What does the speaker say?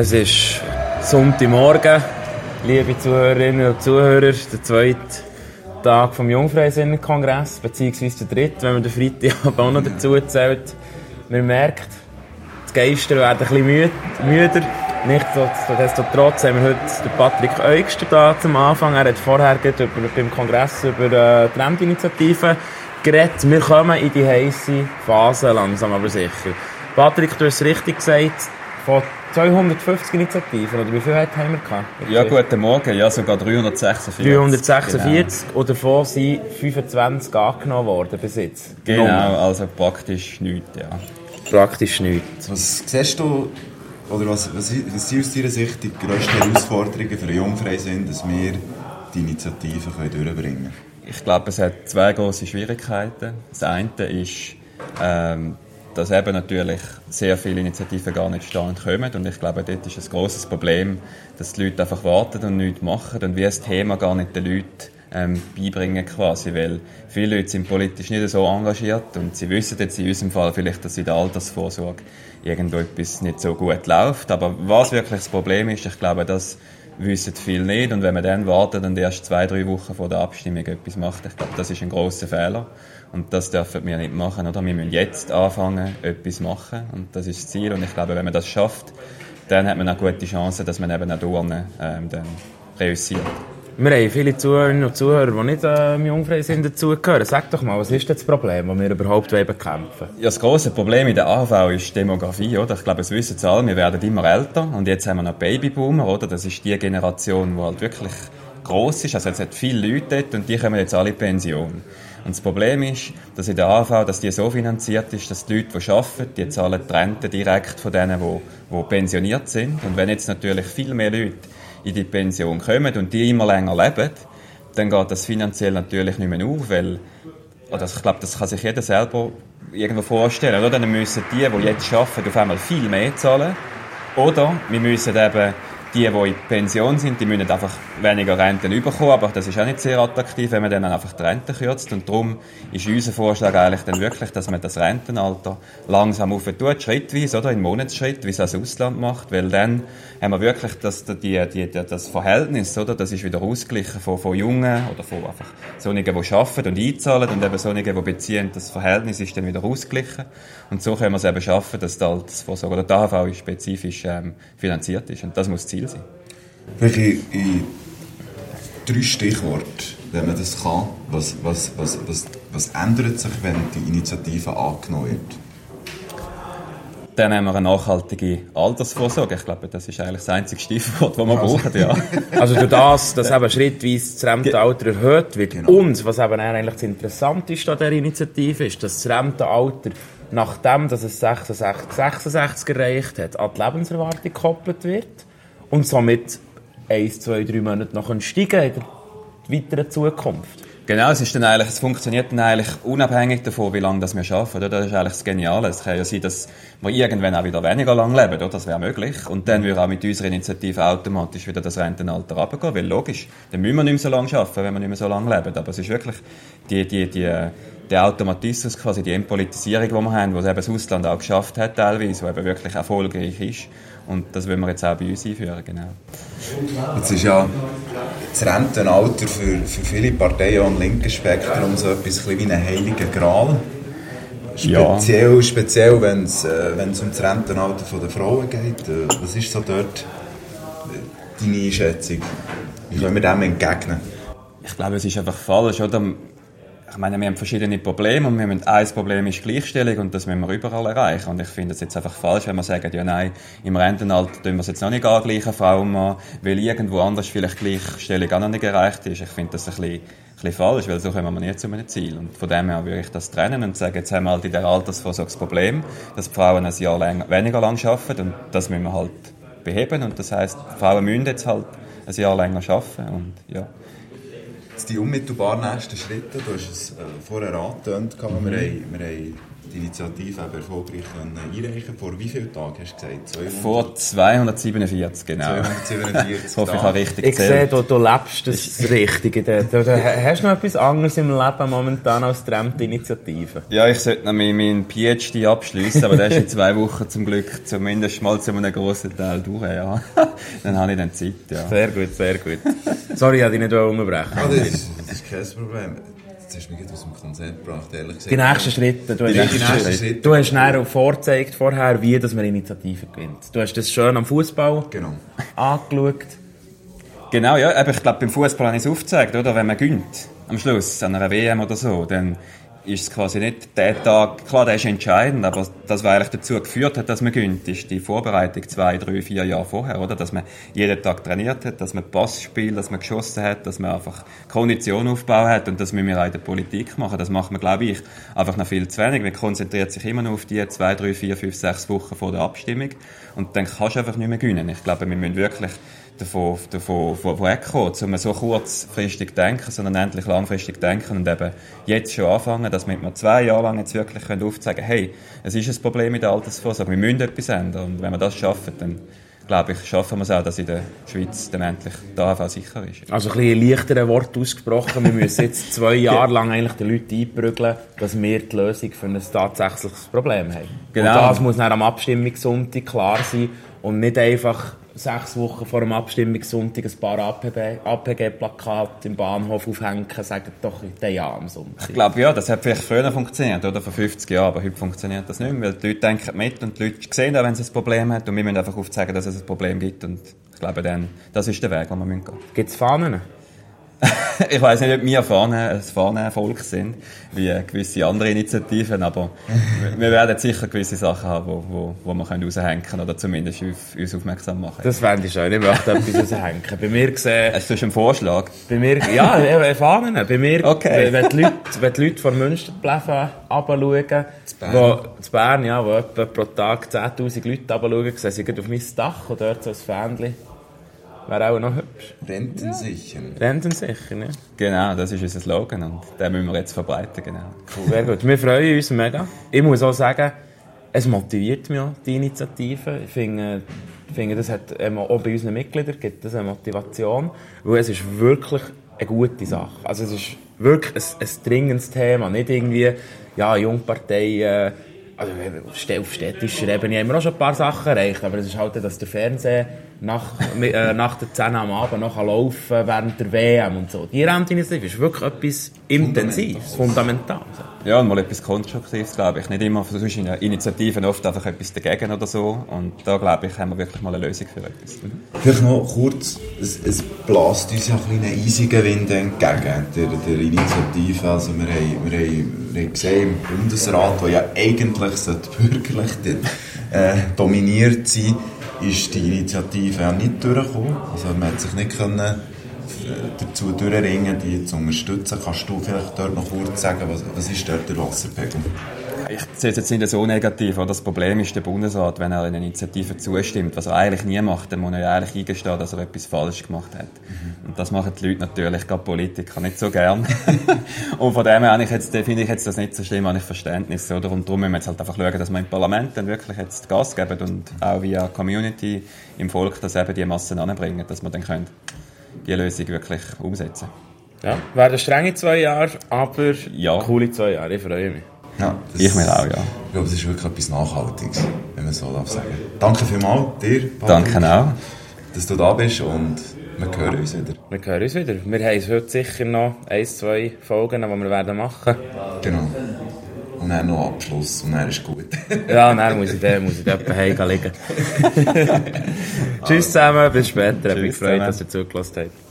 Es ist Sonntagmorgen, liebe Zuhörerinnen und Zuhörer, der zweite Tag vom Jungfreisinnerkongress, beziehungsweise der dritte, wenn man den Freitag auch noch dazu zählt. Man merkt, die Geister werden ein bisschen müder. Nichtsdestotrotz haben wir heute den Patrick Eugster da zum Anfang. Er hat vorher über, beim Kongress über äh, die Trendinitiative geredet. Wir kommen in die heiße Phase langsam aber sicher. Patrick, du hast es richtig gesagt, 250 Initiativen, oder wie viele haben wir gehabt? Ja, guten Morgen, ja, sogar 346. 346 genau. und davon sind 25 angenommen worden bis jetzt. Genau, Nummer. also praktisch nichts, ja. Praktisch nichts. Was siehst du, oder was, was, was sind aus deiner Sicht die grössten Herausforderungen für Jungfreisinn, dass wir die Initiative können durchbringen können? Ich glaube, es hat zwei große Schwierigkeiten. Das eine ist, ähm, dass eben natürlich sehr viele Initiativen gar nicht stand kommen. Und ich glaube, dort ist ein großes Problem, dass die Leute einfach warten und nichts machen und wie das Thema gar nicht den Leuten ähm, beibringen quasi, weil viele Leute sind politisch nicht so engagiert und sie wissen jetzt in unserem Fall vielleicht, dass in der Altersvorsorge irgendwo etwas nicht so gut läuft. Aber was wirklich das Problem ist, ich glaube, das wissen viele nicht und wenn man dann wartet und erst zwei, drei Wochen vor der Abstimmung etwas macht, ich glaube, das ist ein großer Fehler. Und das dürfen wir nicht machen, oder? Wir müssen jetzt anfangen, etwas machen. Und das ist das Ziel. Und ich glaube, wenn man das schafft, dann hat man auch gute Chancen, dass man eben auch durch ähm, dann reüssiert. Wir haben viele Zuhörerinnen und Zuhörer, die nicht ähm, jungfrei sind, dazugehören. Sag doch mal, was ist das Problem, das wir überhaupt bekämpfen Ja, das grosse Problem in der AV ist Demografie, oder? Ich glaube, es wissen alle, wir werden immer älter. Und jetzt haben wir noch Babyboomer, oder? Das ist die Generation, die halt wirklich gross ist. Also, es hat viele Leute dort und die kommen jetzt alle in Pension. Und das Problem ist, dass in der AV, dass die so finanziert ist, dass die Leute, die arbeiten, die zahlen die Rente direkt von denen, die, die pensioniert sind. Und wenn jetzt natürlich viel mehr Leute in die Pension kommen und die immer länger leben, dann geht das finanziell natürlich nicht mehr auf, weil, oder ich glaube, das kann sich jeder selber irgendwo vorstellen, oder? Dann müssen die, die jetzt arbeiten, auf einmal viel mehr zahlen. Oder wir müssen eben die, die in Pension sind, die müssen einfach weniger Renten bekommen, aber das ist auch nicht sehr attraktiv, wenn man dann einfach die Rente kürzt. Und darum ist unser Vorschlag eigentlich dann wirklich, dass man das Rentenalter langsam aufentut, schrittweise, oder in Monatsschritt, wie es das Ausland macht, weil dann haben wir wirklich das, die, die, das Verhältnis, oder? Das ist wieder ausgeglichen von, von Jungen oder von einfach solchen, die arbeiten und einzahlen und eben solchen, die beziehen. Das Verhältnis ist dann wieder ausgeglichen. Und so können wir es eben schaffen, dass die Altersvorsorge oder die AHV spezifisch ähm, finanziert ist. Und das muss Ziel sein. Welche in drei Stichworte, wenn man das kann, was, was, was, was, was ändert sich, wenn die Initiative angenommen wird? Dann haben wir eine nachhaltige Altersvorsorge. Ich glaube, das ist eigentlich das einzige Stichwort, das wir also. brauchen. Ja. Also durch das, dass eben schrittweise das Rentenalter erhöht wird genau. und was eben eigentlich das Interessanteste an dieser Initiative ist, dass das Rentenalter nachdem dass es 66, 66 erreicht hat, an die Lebenserwartung gekoppelt wird und somit eins, zwei, drei Monate noch steigen in der weiteren Zukunft. Genau, es ist dann eigentlich, es funktioniert dann eigentlich unabhängig davon, wie lange das wir arbeiten, oder? Das ist eigentlich das Geniale. Es kann ja sein, dass wir irgendwann auch wieder weniger lang leben, oder? Das wäre möglich. Und dann würde auch mit unserer Initiative automatisch wieder das Rentenalter runtergehen, weil logisch, dann müssen wir nicht mehr so lange arbeiten, wenn wir nicht mehr so lange leben. Aber es ist wirklich die, die, die, der Automatismus, quasi die Entpolitisierung, die wir haben, die eben das Ausland auch geschafft hat teilweise, die eben wirklich erfolgreich ist. Und das wollen wir jetzt auch bei uns einführen, genau. Jetzt ist ja das Rentenalter für, für viele Parteien am linken Spektrum so etwas wie ein heiliger Gral. Speziell, ja. speziell wenn es äh, um das Rentenalter der Frauen geht. Äh, was ist so dort deine Einschätzung? Wie können wir dem entgegnen? Ich glaube, es ist einfach falsch. Oder? Ich meine, wir haben verschiedene Probleme und wir haben ein Problem ist Gleichstellung und das müssen wir überall erreichen. Und ich finde es jetzt einfach falsch, wenn wir sagen, ja nein, im Rentenalter tun wir es jetzt noch nicht angleichen, Frauen Mann, weil irgendwo anders vielleicht Gleichstellung auch noch nicht erreicht ist. Ich finde das ein bisschen, ein bisschen falsch, weil so kommen wir nicht zu einem Ziel. Und von dem her würde ich das trennen und sagen, jetzt haben wir halt in der Altersvorsorge das Problem, dass die Frauen ein Jahr länger, weniger lang arbeiten und das müssen wir halt beheben. Und das heisst, Frauen müssen jetzt halt ein Jahr länger arbeiten und ja. Die unmittelbar nächsten Schritte, du hast es äh, vorher angetönt, mhm. wir, haben, wir haben die Initiative eben erfolgreich einreichen Vor wie vielen Tagen hast du gesagt? 200? Vor 247, genau. 247 ich hoffe, ich habe richtig Ich sehe, du, du lebst das Richtige dort. Du, hast du noch etwas anderes im Leben momentan als die Rente-Initiative? Ja, ich sollte noch meinen PhD abschließen, aber der ist in zwei Wochen zum Glück zumindest mal zu einem grossen Teil durch. Ja. dann habe ich dann Zeit, ja. Sehr gut, sehr gut. Sorry, ich wollte dich nicht unterbrechen. Ah, das, ist, das ist kein Problem. Jetzt hast du mich aus dem Konzept gebracht, ehrlich gesagt. Die nächsten Schritte. Du, die hast, nächsten Schritte. du hast näher vorgezeigt vorher, wie dass man Initiativen gewinnt. Du hast das schön am Fußball genau. angeschaut. Genau, ja. Aber ich glaube, beim Fußball habe ich es aufgezeigt, oder? Wenn man gönnt, am Schluss, an einer WM oder so, dann ist es quasi nicht der Tag, klar, der ist entscheidend, aber das, was eigentlich dazu geführt hat, dass man gönnt, ist die Vorbereitung zwei, drei, vier Jahre vorher, oder? Dass man jeden Tag trainiert hat, dass man Pass spielt, dass man geschossen hat, dass man einfach Kondition aufgebaut hat und das müssen wir auch in der Politik machen. Das macht man, glaube ich, einfach noch viel zu wenig. Man konzentriert sich immer noch auf die zwei, drei, vier, fünf, sechs Wochen vor der Abstimmung und dann kannst du einfach nicht mehr gewinnen. Ich glaube, wir müssen wirklich davon, davon, davon wegkommen, um so kurzfristig denken, sondern endlich langfristig denken und eben jetzt schon anfangen, dass wir zwei Jahre lang jetzt wirklich können aufzeigen können, hey, es ist ein Problem mit der Altersvorsorge, wir müssen etwas ändern und wenn wir das schaffen, dann glaube ich, schaffen wir es auch, dass in der Schweiz dann endlich der AHV sicher ist. Also ein bisschen leichtere Wort ausgesprochen, wir müssen jetzt zwei Jahre lang eigentlich den Leuten einprügeln, dass wir die Lösung für ein tatsächliches Problem haben. Genau. Und das muss dann am Abstimmungssonntag klar sein und nicht einfach sechs Wochen vor dem Abstimmungssonntag ein paar APG-Plakate im Bahnhof aufhängen, sagen doch den Ja am Sonntag. Ich glaube, ja, das hat vielleicht früher funktioniert, oder vor 50 Jahren, aber heute funktioniert das nicht mehr, weil die Leute denken mit und die Leute sehen auch, wenn es ein Problem hat und wir müssen einfach aufzeigen, dass es ein Problem gibt und ich glaube dann, das ist der Weg, den wir gehen müssen. Gibt es Fahnen? ich weiß nicht, ob wir Fahnen ein Fahnenvolk sind, wie gewisse andere Initiativen, aber wir werden sicher gewisse Sachen haben, wo, wo, wo wir können raushängen können oder zumindest auf, uns aufmerksam machen. Das fände ich schön. Ich möchte etwas raushängen. Bei mir gesehen... Hast du einen Vorschlag? Bei mir, ja, Fahnen. Bei mir, okay. wenn, die Leute, wenn die Leute von Münsterpläffen runterschauen, wo, zu Bern, ja, wo etwa pro Tag 10'000 Leute runterschauen, sehen sie auf mein Dach und dort so ein Fähnchen. Wäre auch noch hübsch. Rentensicher. Rentensicher, ne? Genau, das ist unser Slogan und den müssen wir jetzt verbreiten, genau. Cool. Sehr gut. Wir freuen uns mega. Ich muss auch sagen, es motiviert mich auch, die Initiative. Ich finde, ich finde das hat auch bei unseren Mitgliedern gibt das eine Motivation, weil es ist wirklich eine gute Sache. Also es ist wirklich ein, ein dringendes Thema, nicht irgendwie, ja, Jungparteien, also auf städtischer Ebene haben wir auch schon ein paar Sachen erreicht, aber es ist halt, dass der Fernseher nach, äh, nach der 10 am Abend noch laufen während der WM und so. Die Rentinitiative ist wirklich etwas Intensives, Fundamentales. Ja, und mal etwas Konstruktives, glaube ich. Nicht immer sonst in Initiativen oft einfach etwas dagegen oder so. Und da, glaube ich, haben wir wirklich mal eine Lösung für etwas. Mhm. Vielleicht noch kurz, es, es blast uns ja ein einen eisigen Wind entgegen, der, der Initiative. Also wir haben, wir, haben, wir haben gesehen, im Bundesrat, der ja eigentlich bürgerlich äh, dominiert sein ist die Initiative auch nicht durchgekommen. Also man hat sich nicht können dazu durchringen, die zu unterstützen. Kannst du vielleicht dort noch kurz sagen, was, was ist dort der Wasserpegel? Ich sehe es jetzt nicht so negativ. Das Problem ist der Bundesrat, wenn er einer Initiative zustimmt, was er eigentlich nie macht, dann muss er ja eigentlich eingestehen, dass er etwas falsch gemacht hat. Mhm. Und das machen die Leute natürlich, gerade Politiker, nicht so gern. und von dem her jetzt, finde ich jetzt das nicht so schlimm, habe ich Verständnis. Oder? Und darum müssen wir jetzt halt einfach schauen, dass wir im Parlament dann wirklich jetzt Gas geben und auch via Community im Volk das eben die Massen anbringen, dass wir dann können die Lösung wirklich umsetzen Ja, werden strenge zwei Jahre, aber ja. coole zwei Jahre. Ich freue mich. Ja, das, ich mir auch, ja. Ich glaube, es ist wirklich etwas Nachhaltiges, wenn man so darf sagen. Danke vielmals dir, Patrick, Danke auch. dass du da bist und wir hören uns wieder. Wir hören uns wieder. Wir haben heute sicher noch ein, zwei Folgen, die wir werden machen Genau. Und dann noch Abschluss und dann ist gut. ja, dann muss ich, dann, muss ich dort heim liegen. Tschüss zusammen, bis später. Ich habe mich gefreut, dass ihr zugelassen habt.